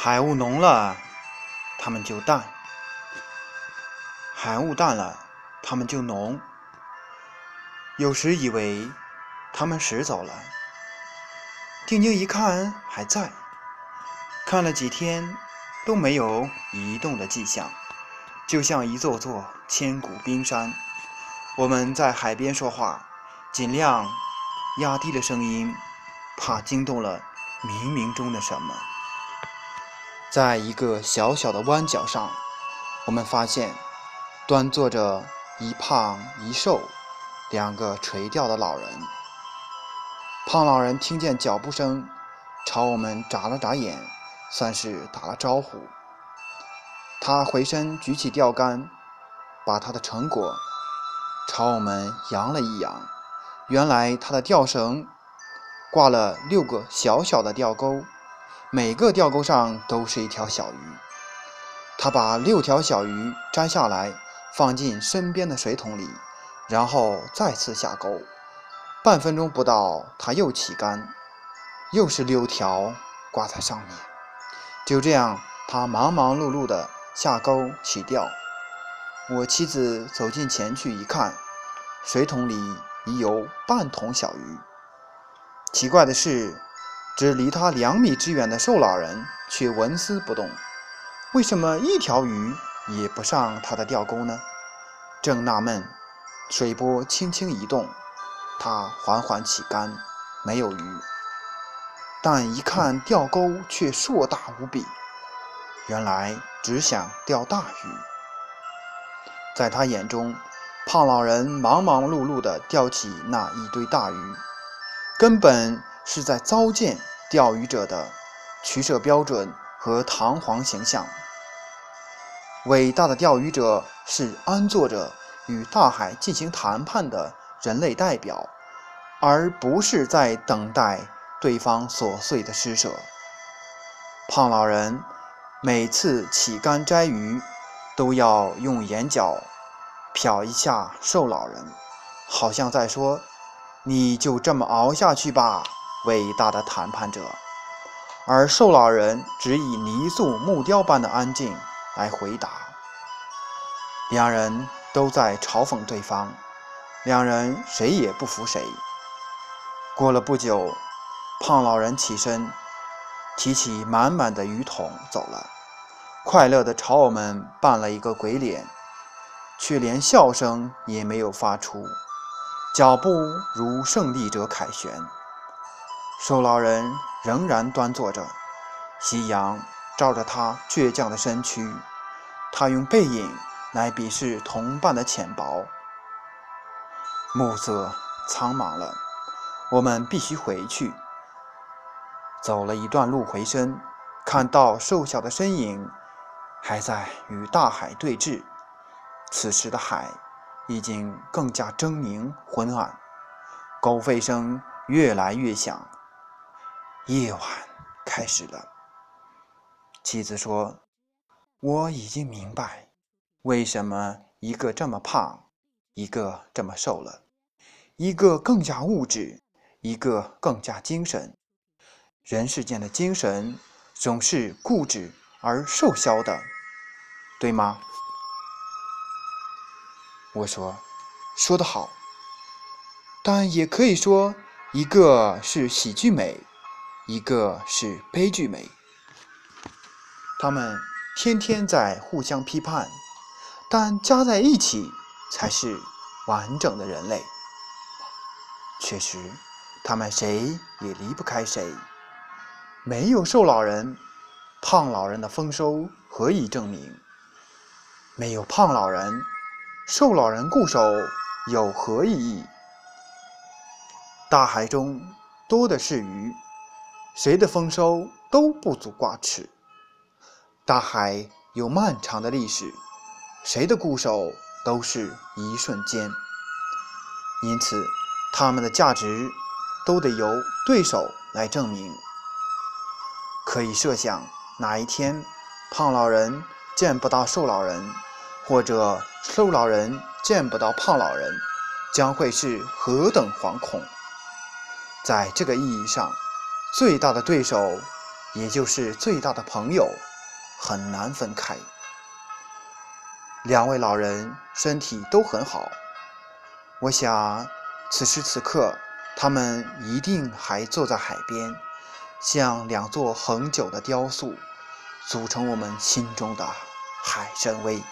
海雾浓了，它们就淡；海雾淡了，它们就浓。有时以为它们驶走了，定睛一看还在，看了几天都没有移动的迹象，就像一座座千古冰山。我们在海边说话，尽量压低了声音，怕惊动了冥冥中的什么。在一个小小的弯角上，我们发现端坐着一胖一瘦两个垂钓的老人。胖老人听见脚步声，朝我们眨了眨眼，算是打了招呼。他回身举起钓竿，把他的成果。朝我们扬了一扬，原来他的钓绳挂了六个小小的钓钩，每个钓钩上都是一条小鱼。他把六条小鱼摘下来，放进身边的水桶里，然后再次下钩。半分钟不到，他又起竿，又是六条挂在上面。就这样，他忙忙碌碌地下钩起钓。我妻子走近前去一看，水桶里已有半桶小鱼。奇怪的是，只离他两米之远的瘦老人却纹丝不动。为什么一条鱼也不上他的钓钩呢？正纳闷，水波轻轻移动，他缓缓起竿，没有鱼。但一看钓钩却硕大无比，原来只想钓大鱼。在他眼中，胖老人忙忙碌碌地钓起那一堆大鱼，根本是在糟践钓鱼者的取舍标准和堂皇形象。伟大的钓鱼者是安坐着与大海进行谈判的人类代表，而不是在等待对方琐碎的施舍。胖老人每次起竿摘鱼。都要用眼角瞟一下瘦老人，好像在说：“你就这么熬下去吧，伟大的谈判者。”而瘦老人只以泥塑木雕般的安静来回答。两人都在嘲讽对方，两人谁也不服谁。过了不久，胖老人起身，提起满满的鱼桶走了。快乐地朝我们扮了一个鬼脸，却连笑声也没有发出，脚步如胜利者凯旋。瘦老人仍然端坐着，夕阳照着他倔强的身躯，他用背影来鄙视同伴的浅薄。暮色苍茫了，我们必须回去。走了一段路回身，看到瘦小的身影。还在与大海对峙，此时的海已经更加狰狞昏暗，狗吠声越来越响，夜晚开始了。妻子说：“我已经明白，为什么一个这么胖，一个这么瘦了，一个更加物质，一个更加精神。人世间的精神总是固执。”而瘦削的，对吗？我说，说得好。但也可以说，一个是喜剧美，一个是悲剧美。他们天天在互相批判，但加在一起才是完整的人类。确实，他们谁也离不开谁。没有瘦老人。胖老人的丰收何以证明？没有胖老人，瘦老人固守有何意义？大海中多的是鱼，谁的丰收都不足挂齿。大海有漫长的历史，谁的固守都是一瞬间。因此，他们的价值都得由对手来证明。可以设想。哪一天，胖老人见不到瘦老人，或者瘦老人见不到胖老人，将会是何等惶恐！在这个意义上，最大的对手也就是最大的朋友，很难分开。两位老人身体都很好，我想此时此刻，他们一定还坐在海边，像两座恒久的雕塑，组成我们心中的海参崴。